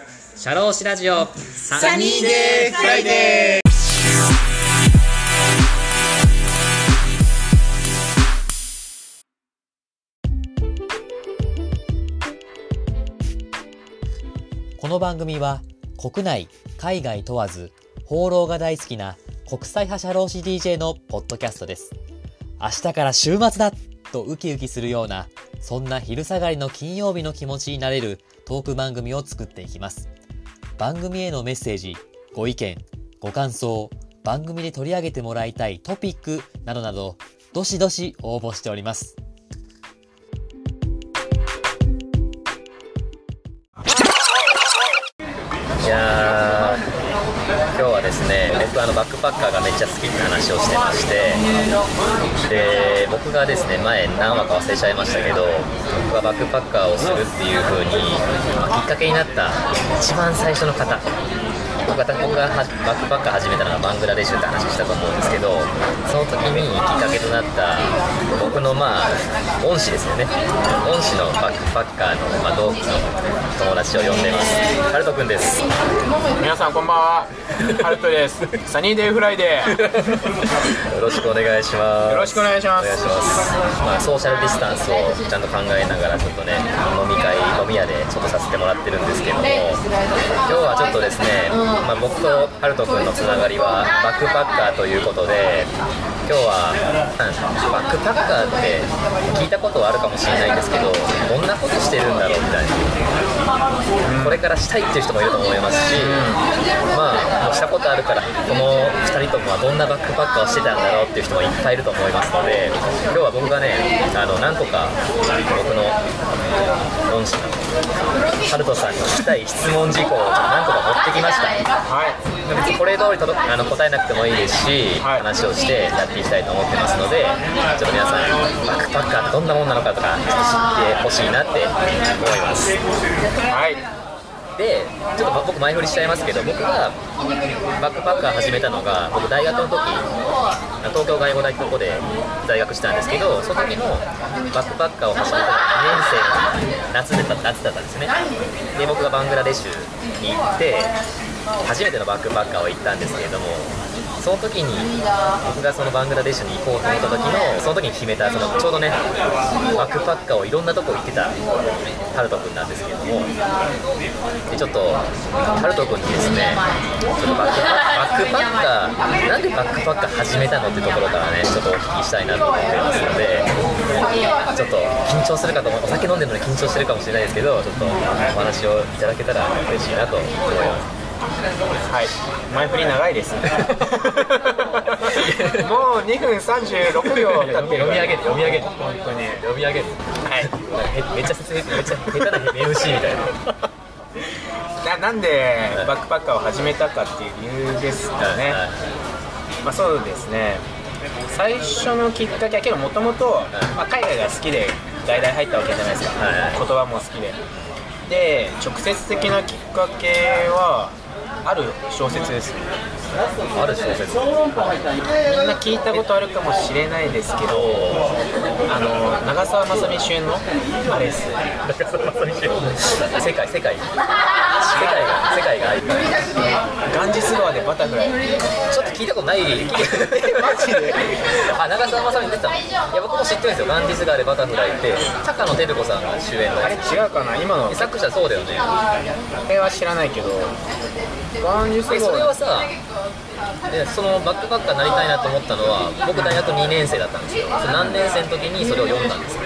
シャローシラジオサニーデーフライデーこの番組は国内、海外問わず放浪が大好きな国際派社労士 DJ のポッドキャストです。明日から週末だとウキウキするようなそんな昼下がりの金曜日の気持ちになれるトーク番組を作っていきます。番組へのメッセージ、ご意見、ご感想、番組で取り上げてもらいたいトピックなどなど、どしどし応募しております。いやー今日はですね僕あのバックパッカーがめっちゃ好きって話をしてましてで僕がですね前何話か忘れちゃいましたけど僕がバックパッカーをするっていう風に、まあきっかけになった一番最初の方僕が僕がはバックパッカー始めたのがバングラデシュって話したと思うんですけどその時にきっかけとなった僕のまあ恩師ですよね。恩師のバックパッカーの、まあ、同期の友達を呼んでます。ハルトくんです。皆さんこんばんは。ハルトです。サニーデーフライデー。よろしくお願いします。よろしくお願いします。お願いします。まあソーシャルディスタンスをちゃんと考えながらちょっとね飲み会飲み屋でちょっとさせてもらってるんですけども今日はちょっとですね、まあ、僕とハルト君のつながりはバックパッカーということで今日はうんバックパッカーって聞いたことはあるかもしれないんですけどどんなことしてるんだろうみたいな。これからしたいっていう人もいると思いますし、まあ、もうしたことあるから、この2人ともはどんなバックパッカーをしてたんだろうっていう人もいっぱいいると思いますので、今日は僕がね、あの何個か僕の恩師のハルトさんに聞きたい質問事項を何個か持ってきました。はい別にこれ通りあの答えなくてもいいですし、はい話をしてやっていきたいと思ってますので、ちょっと皆さん、バックパッカーってどんなもんなのかとか、知ってほしいなって思います。はい。でちょっと僕前振りしちゃいますけど僕がバックパッカー始めたのが僕大学の時東京外語大ってとこで在学したんですけどその時のバックパッカーを始めたのが2年生の夏で夏だったんですね。で僕がバングラデシュに行って初めてのバックパッカーを行ったんですけれどもその時に僕がそのバングラデシュに行こうと思った時のその時に決めたそのちょうどねバックパッカーをいろんなとこ行ってたハルト君なんですけれどもでちょっとハルト君にですねちょっとバックパッカーなんでバックパッカー始めたのってところからねちょっとお聞きしたいなと思ってますのでちょっと緊張するかと思うお酒飲んでるのに緊張してるかもしれないですけどちょっとお話をいただけたら嬉しいなと思います。はい。前振り長いです。もう2分36秒経ってる読み上げて読み上げて本当に。読み上げて。はい。めめっちゃ説明めっちゃ下手な MC みたいな。ななんでバックパッカーを始めたかっていう理由ですかね、はいまあそうですね。最初のきっかけはけどもともと海外が好きで大々入ったわけじゃないですか、はいはい。言葉も好きで。で直接的なきっかけはある小説です。ある小説。みんな聞いたことあるかもしれないですけどあの長澤まさみ主演のあれです。世界世界世界が世界が愛ガンジス川でバタフライ。ちょっと聞いたことない。マジで。あ長澤まさみ出てたのいや僕も知ってるんですよ。ガンディス川でバタフライって。高野照子さんが主演のあれ違うかな？今の。作者そうだよね。あれは知らないけど。ガンジスえそれ川はさでそのバックパッカーになりたいなと思ったのは僕大学2年生だったんですよ。何年生の時にそれを読んだんですか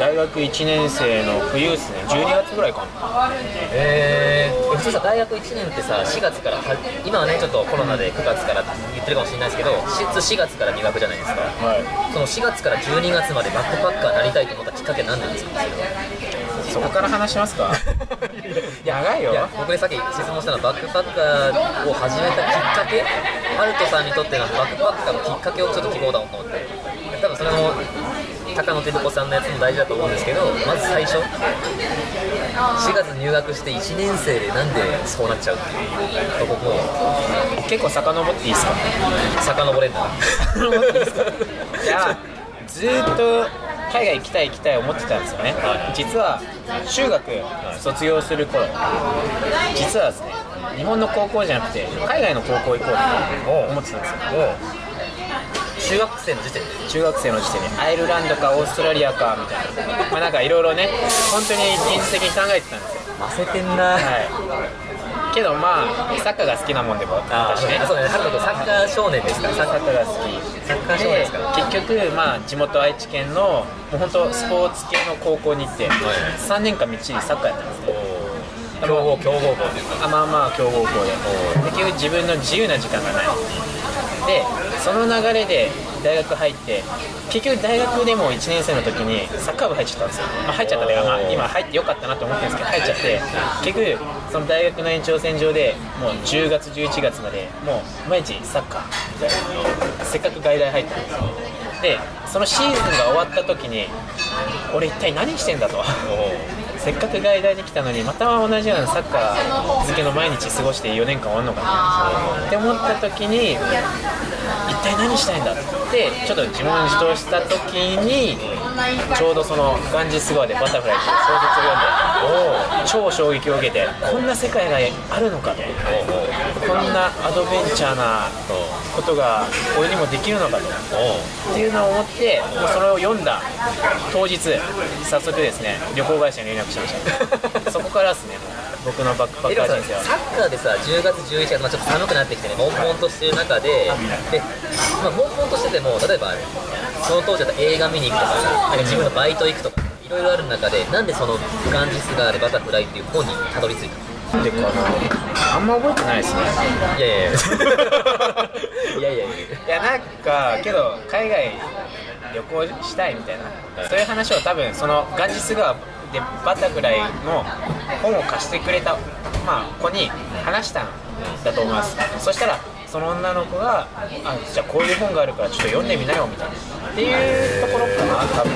大学1年生の冬ですね。12月ぐらいかな。えー、普通さ大学1年ってさ4月からは今はねちょっとコロナで9月から言ってるかもしれないですけど普通4月から入学じゃないですか。はい。その4月から12月までバックパッカーになりたいと思ったきっかけ何なんですかそこから話しますか？長いよいや僕でさっき質問したのはバックパッカーを始めたきっかけ？ハルトさんにとってのバックパッカーのきっかけをちょっと聞こうと思って。多分それも高野照子さんのやつも大事だと思うんですけどまず最初4月入学して1年生でなんでそうなっちゃうっていうとこも結構遡っていいですか？遡れんだじゃあずーっと海外行きたい行きたい思ってたんですよね、はい。実は中学卒業する頃実はですね日本の高校じゃなくて海外の高校行こうって思ってたんですよ中学生の時点で？中学生の時点で。アイルランドかオーストラリアかみたいな。まあなんかいろいろね本当に現実的に考えてたんですよ。ませてんな。はい。けどまあサッカーが好きなもんでもあ私ね。そうね。サッカー少年ですから。サッカーが好き。サッカー少年ですから。結局まあ地元愛知県のもう本当スポーツ系の高校に行って3年間みっちりサッカーやったんですよ。強豪強豪校というかあまあまあ強豪校で。で結局自分の自由な時間がない。でその流れで大学入って結局大学でも1年生の時にサッカー部入っちゃったんですよ、まあ、入っちゃったというか、まあ、今入ってよかったなと思ってるんですけど入っちゃって結局その大学の延長線上でもう10月11月までもう毎日サッカーみたいな。せっかく外大入ったんですよ。でそのシーズンが終わった時に俺一体何してんだと。せっかく外大に来たのにまた同じようなサッカー漬けの毎日過ごして4年間終わるのかな。って思った時に一体何したいんだってちょっと自問自答した時にちょうどそのガンジス川でバタフライっていう小説を読んで超衝撃を受けてこんな世界があるのかと。こんなアドベンチャーなことが俺にもできるのかと。っていうのを思ってもうそれを読んだ当日早速ですね旅行会社に連絡しました。そこからですね僕のバックパッカー人生は。サッカーでさ10月11月、まあ、ちょっと寒くなってきてね悶々としてる中でで、まあ、悶々としてても例えばその当時だったら映画見に行くとかさなん。か自分のバイト行くとかいろいろある中でなんでそのガンジスガーレバタフライっていう本にたどり着いたの？でかなあんま覚えてないですね。いやいやいや。いやいやいや。いやなんかけど海外旅行したいみたいな。そういう話を多分そのガンジス川でバタフライの本を貸してくれた、まあ、子に話したんだと思います。そしたらその女の子が「あじゃあこういう本があるからちょっと読んでみなよ」みたいな。っていうところかな多分。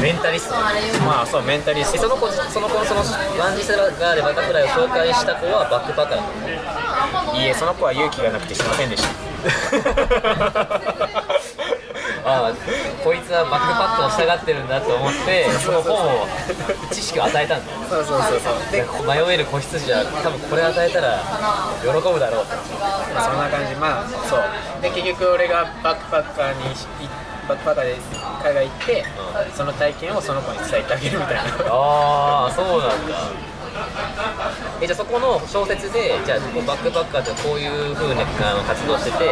メンタリストまあそうメンタリスト。えその子その子のそのガンジスガーレバタフライを紹介した子はバックパッカーだったのいいえその子は勇気がなくてしませんでした ああこいつはバックパックを従ってるんだと思ってその本を知識を与えたんだ。そうそうそうそう。で迷える子羊は多分これ与えたら喜ぶだろうと。まあ、そんな感じ。まあそう。で結局俺がバックパッカーにしバックパッカーで海外行って、その体験をその子に伝えてあげるみたいな。ああそうなんだえじゃあそこの小説でじゃあバックパッカーってこういう風なあの活動してて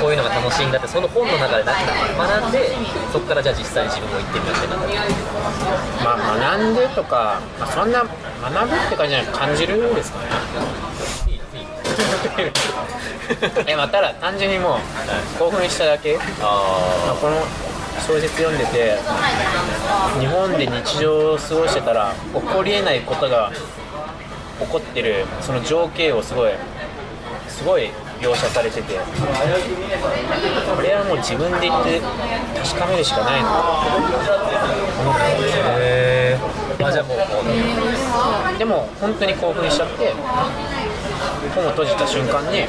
こういうのが楽しいんだってその本の中で学んでそこからじゃあ実際に自分も行ってみようってなった。まあ学んでとか、まあ、そんな学ぶって感じじゃない感じるですかね。いいいい。えまあただ単純にもう興奮しただけ、まあ、あこの小説読んでて日本で日常を過ごしてたら起こりえないことが起こってるその情景をすごいすごい描写されててこれはもう自分で言って確かめるしかないな。あへえあじゃあもうでも本当に興奮しちゃって本を閉じた瞬間に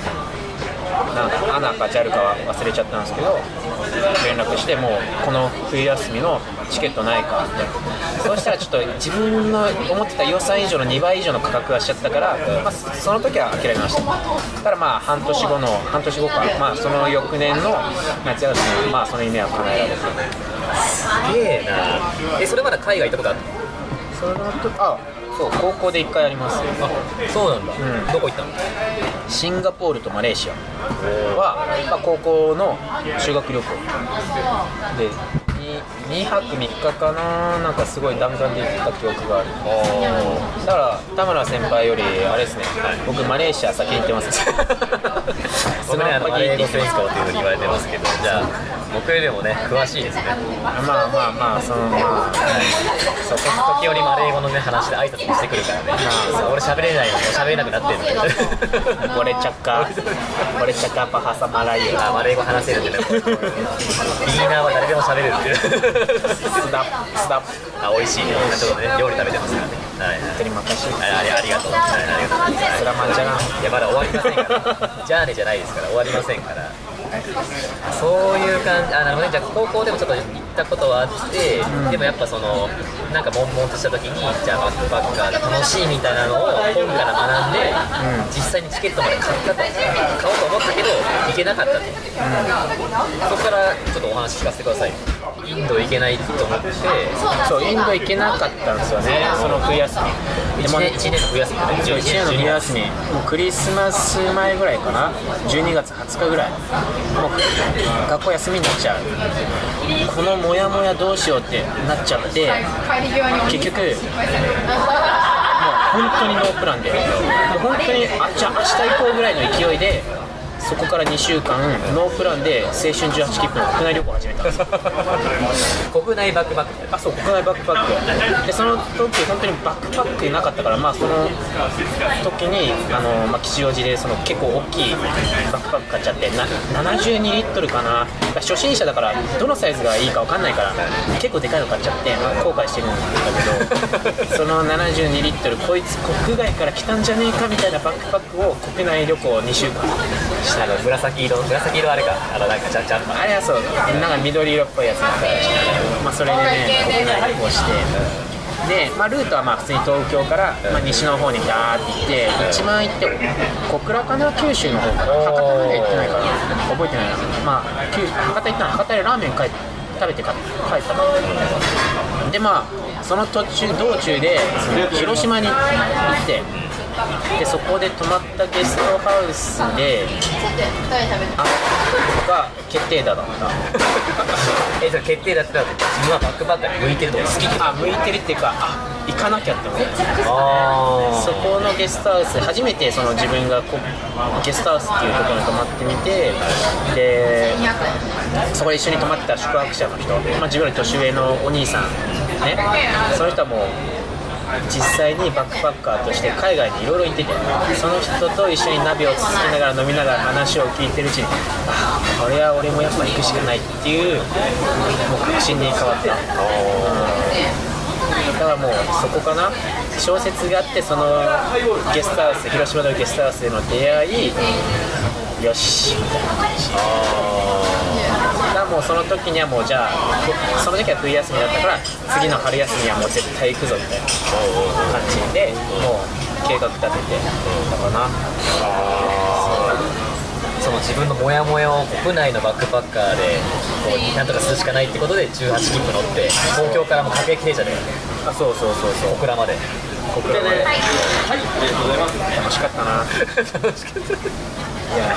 なんかアナか JAL かは忘れちゃったんですけど連絡してもうこの冬休みのチケットないかって。そうしたらちょっと自分の思ってた予算以上の2倍以上の価格がしちゃったから、まあ、その時は諦めました。ただまあ半年後の半年後か、まあ、その翌年の夏休みまあその夢は叶えられて。すげえな。えそれまだ海外行ったことあるその時あそう高校で1回ありますあそうなんだ、うん。どこ行ったの？シンガポールとマレーシア。は、まあ、高校の修学旅行。で 2, 泊3日かな。なんかすごい弾丸で行った記憶がある。だから田村先輩よりあれですね。僕マレーシア先に行ってます 僕ねあのマレー語選手か校っていうふうに言われてますけどじゃあ僕よりもね詳しいですねまあまあまあそのまあそう時折マレー語のね話で挨拶もしてくるからねそう俺喋れないのに喋れなくなってるんだけどボレチャッカボレチャッカパハサマライあマレー語話せるってねビギナーは誰でも喋れるっていうスダッスダッあ美味しいねちょっとね料理食べてます。からねはいはい本当に任しあありありがとう、はい、ありがとうスラマンチャランいやまだ終わりませんからじゃあね じゃないですから終わりませんから。そういう感じあなるほどね。じゃあ高校でもちょっと行ったことはあって、でもやっぱそのなんか悶々とした時にじゃあバックパッカーが楽しいみたいなのを本から学んで、実際にチケットまで買ったと。買おうと思ったけど行けなかったと、そこからちょっとお話聞かせてくださいインド行けないと思ってそうインド行けなかったんですよねその冬休み。で1も年一年の冬休み。だねそう1年の冬休み。もうクリスマス前ぐらいかな。12月20日ぐらい。もう学校休みになっちゃう。このモヤモヤどうしようってなっちゃって結局もう本当にノープランで。もう本当にあじゃあ明日行こうぐらいの勢いでそこから2週間ノープランで青春18切符の国内旅行を始めた。んですよ国内バックパック。あそう国内バックパック。でその時本当にバックパックなかったからまあその時にあの、まあ、吉祥寺でその結構大きいバックパック買っちゃってな72リットルかな初心者だからどのサイズがいいか分かんないから結構でかいの買っちゃって、まあ後悔してるんだけど その72リットルこいつ国外から来たんじゃねえかみたいなバックパックを国内旅行2週間あの紫色紫色あれかあのなんかちゃんちゃんと。あれはそう。なんか緑色っぽいやつだったらしいまあそれでね国内旅行してで、まあ、ルートはまあ普通に東京から、まあ、西の方にガーって行って一番行って小倉かな九州の方から博多まで行ってないから覚えてないな。まあ九博多行ったの博多でラーメン帰っ食べて帰ったのでまあその途中道中で広島に行ってでそこで泊まったゲストハウスであが決定打だった。えそれ決定だったら自分はバックパッカーに向いてるとか好きあ向いてるっていうかあ行かなきゃって思ってあそこのゲストハウス初めてその自分がこゲストハウスっていうところに泊まってみてでそこで一緒に泊まってた宿泊者の人、まあ、自分より年上のお兄さんねその人はもう実際にバックパッカーとして海外にいろいろ行っててその人と一緒にナビを続けながら飲みながら話を聞いてるうちにああこれは俺もやっぱ行くしかないっていうもう確信に変わった。だからもうそこかな小説があってそのゲストハウス広島のゲストハウスでの出会いよしみたいなもうその時にはもうじゃあその時は冬休みだったから次の春休みはもう絶対行くぞみたいな。感じでもう計画立ててだかな。その自分のモヤモヤを国内のバックパッカーでこうなんとかするしかないってことで18切符乗って東京からも各駅停車であそうそうそうそう。小倉まで。小倉まで。楽しかったな いや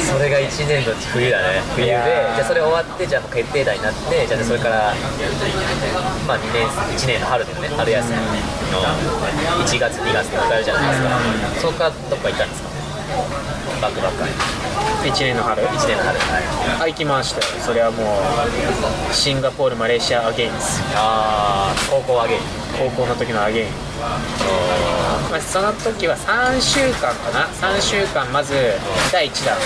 それが1年の冬だね。冬でじゃあそれ終わってじゃあもう決定打になってじゃあそれからまあ2年1年の春だよね。春休みの1月2月で迎えるじゃないですか。そこからどっか行ったんですか？バックパッカーに。1年の春？1年の春。はい。あ行きましたよ。それはもうシンガポールマレーシアアゲインです。ああ高校上げ高校の時のアゲインまあ、その時は3週間かな。3週間まず第1弾。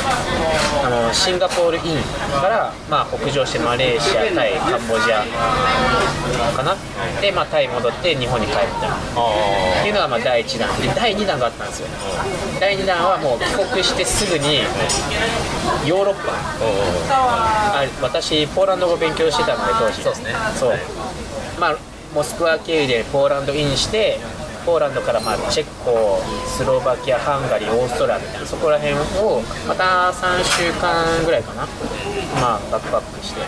あのシンガポールインから、まあ、北上してマレーシアタイカンボジアかな。で、まあ、タイ戻って日本に帰った。あっていうのがまあ第1弾。で第2弾があったんですよ。第2弾はもう帰国してすぐにヨーロッパ。あ私ポーランド語勉強してたので当時。そうですね。そう。まあモスクワ経由でポーランドインしてポーランドからまあチェコスロバキアハンガリーオーストラリアそこら辺をまた3週間ぐらいかな。まあバックパックして。っ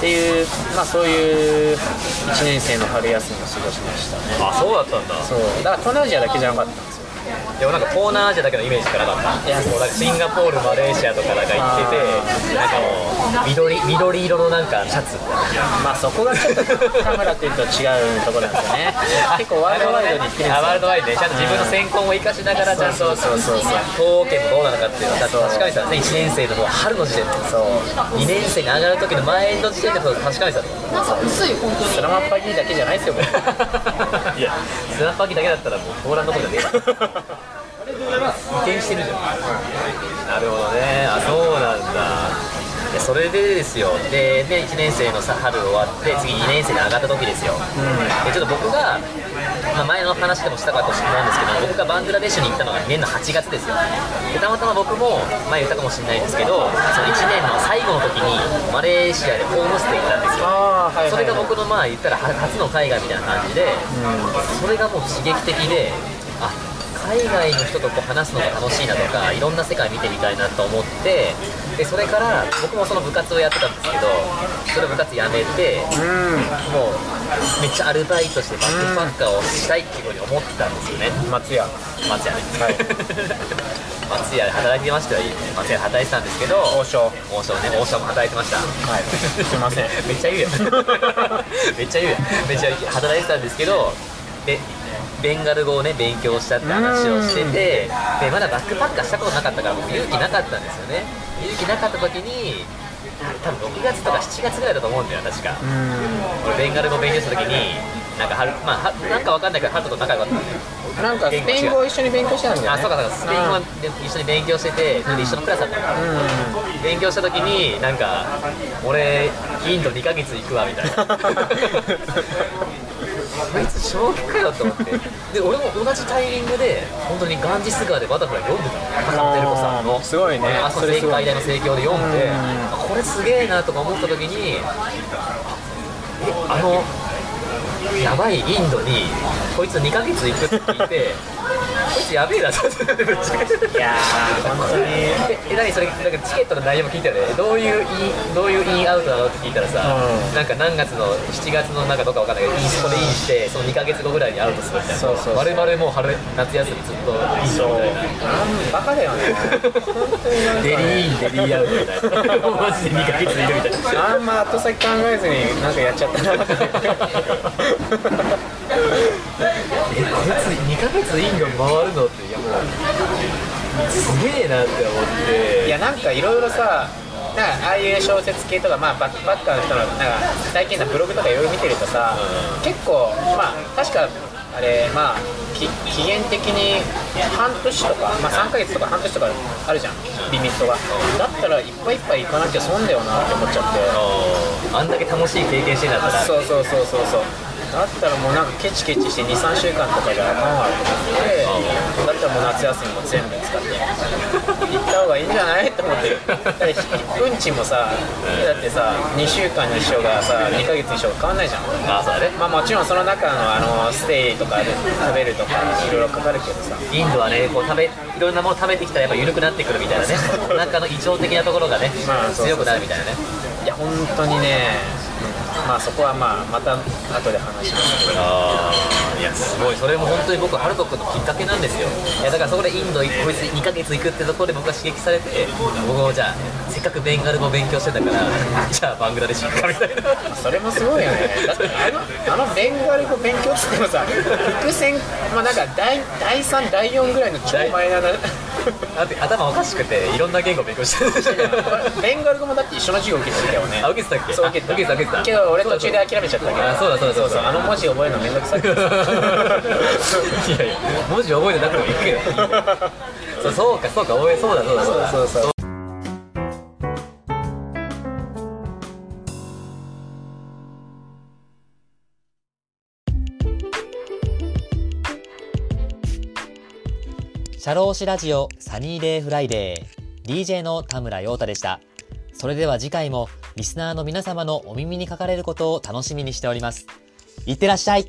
ていうまあそういう1年生の春休みを過ごしましたね。あそうだったんだ。そう。だから東南アジアだけじゃなかったんですよ。でもなんか東南アジアだけのイメージしかなかった。いやもうなんかシンガポールマレーシアとかなんか行っててなんかもう緑緑色のなんかシャツ。まあそこがちょっと田村君と違うところなんですよね。結構ワールドワイドに行ってるんですよ。あワールドワイドでちゃんと自分の専攻も生かしながらちゃんとそうそうそうそう東京もどうなのかっていうのは確かにさね1年生の春の時点で。そう。2年生に上がる時の前の時点で確かにさなんか薄い本当に。スラマッパギーだけじゃないですよ いや。スナッパーキーだけだったらもうポーランド語じゃねえわ 移転してるじゃんなるほどね。あそうなんだ。それでですよ。でで1年生のさ春終わって次2年生に上がった時ですよ、でちょっと僕がまあ、前の話でもしたかと思うんですけど僕がバングラデシュに行ったのが年の8月ですよ。でたまたま僕も前言ったかもしれないですけどその1年の最後の時にマレーシアでホームステイ行ったんですよ。はいはいそれが僕のまあ言ったらは初の海外みたいな感じで、それがもう刺激的であ海外の人とこう話すのが楽しいなとかいろんな世界見てみたいなと思ってでそれから僕もその部活をやってたんですけどそれ部活やめてうん。もうめっちゃアルバイトしてバックパッカーをしたいっていうふうに思ってたんですよね。松屋。松屋ね、はい。松屋で働いてましたよ。松屋で働いてたんですけど王将。王将ね王将も働いてました。はい。すいません。めっちゃ言うやん。めっちゃ言うやん。めっちゃ働いてたんですけどでベンガル語をね勉強したって話をしててでまだバックパッカーしたことなかったから僕勇気なかったんですよね。勇気なかった時に多分6月とか7月ぐらいだと思うんだよ確か。うん。俺ベンガル語勉強した時になんかはるまあはなんかわかんないけどハルトと仲良かったんだよなんかスペイン語を一緒に勉強してたんだよね。あそうかそうかスペイン語は一緒に勉強しててで一緒のクラスだったの。う勉強した時になんか俺インド2ヶ月行くわみたいな こいつ正気かよと思って。で俺も同じタイミングで本当にガンジス川でバタフライ読んでたの。カサテルコさんの。すごいね。あそそれすごい正解大の盛況で読んでこれすげえなとか思った時にえあのやばいインドにこいつ2ヶ月行くって聞いてこいつやべえな。いやー本当に。ええ何それなんかチケットの内容も聞いたよね。どういうインどういうインアウトなのって聞いたらさ、うん。なんか何月の7月のなんかどっかわかんないけどインドでインしてその2ヶ月後ぐらいにアウトするみたいな。そうそうそう。丸々もう春夏休みずっとインそう。ななんバカだよね。デリーインデリーアウトみたいな。マジで2ヶ月いるみたいな。あんま後先考えずになんかやっちゃったな。えこいつ2ヶ月インド回るのっていやもうすげえなって思って。いやなんかいろいろさなんかああいう小説系とか、まあ、バックパッカーの人のなんか最近のブログとかいろいろ見てるとさ、うん。結構まあ確かあれまあき期限的に半年とか、まあ、3ヶ月とか半年とかあるじゃんリミットが。だったらいっぱいいっぱい行かなきゃ損だよなって思っちゃって。あんだけ楽しい経験してんだったら。そうそうそうそうそうだったらもうなんかケチケチして23週間とかじゃあかんわと思ってだったらもう夏休みも全部使って行った方がいいんじゃないと思って。だってうんちもさだってさ2週間にしようがさ2ヶ月にしようが変わんないじゃんあそうだねまあもちろんその中のあのステイとかで食べるとかいろいろかかるけどさ。インドはねこう食べいろんなもの食べてきたらやっぱ緩くなってくるみたいなね。お腹の胃腸的なところがね、まあ強くなるみたいなね。いや本当にね、うんまあそこはまあまた後で話しますけど。ああいやすごい。それも本当に僕ハルト君のきっかけなんですよ。いやだからそこでインドこいつ2ヶ月行くってところで僕は刺激されて僕もじゃあせっかくベンガル語勉強してたから じゃあバングラデシュ行くかみたいな。それもすごいよね。だってあのあのベンガル語勉強っつってもさ伏線まあなんか第第3第4ぐらいの超マイナーなだって頭おかしくていろんな言語勉強してる。ベンガル語もだって一緒の授業受けてたよね。あ受けてたっけ？そう受けてた。あ受けてた受けてた。けど俺途中で諦めちゃったけど。あそうだそうだそうだ。あの文字覚えるのめんどくさくて。いやいや文字覚えてなくてもいいけどそうかそうかおいそうだそうだそうだ。そうそうシャローシラジオサニーデイフライデー DJ の田村陽太でした。それでは次回もリスナーの皆様のお耳にかかれることを楽しみにしております。いってらっしゃい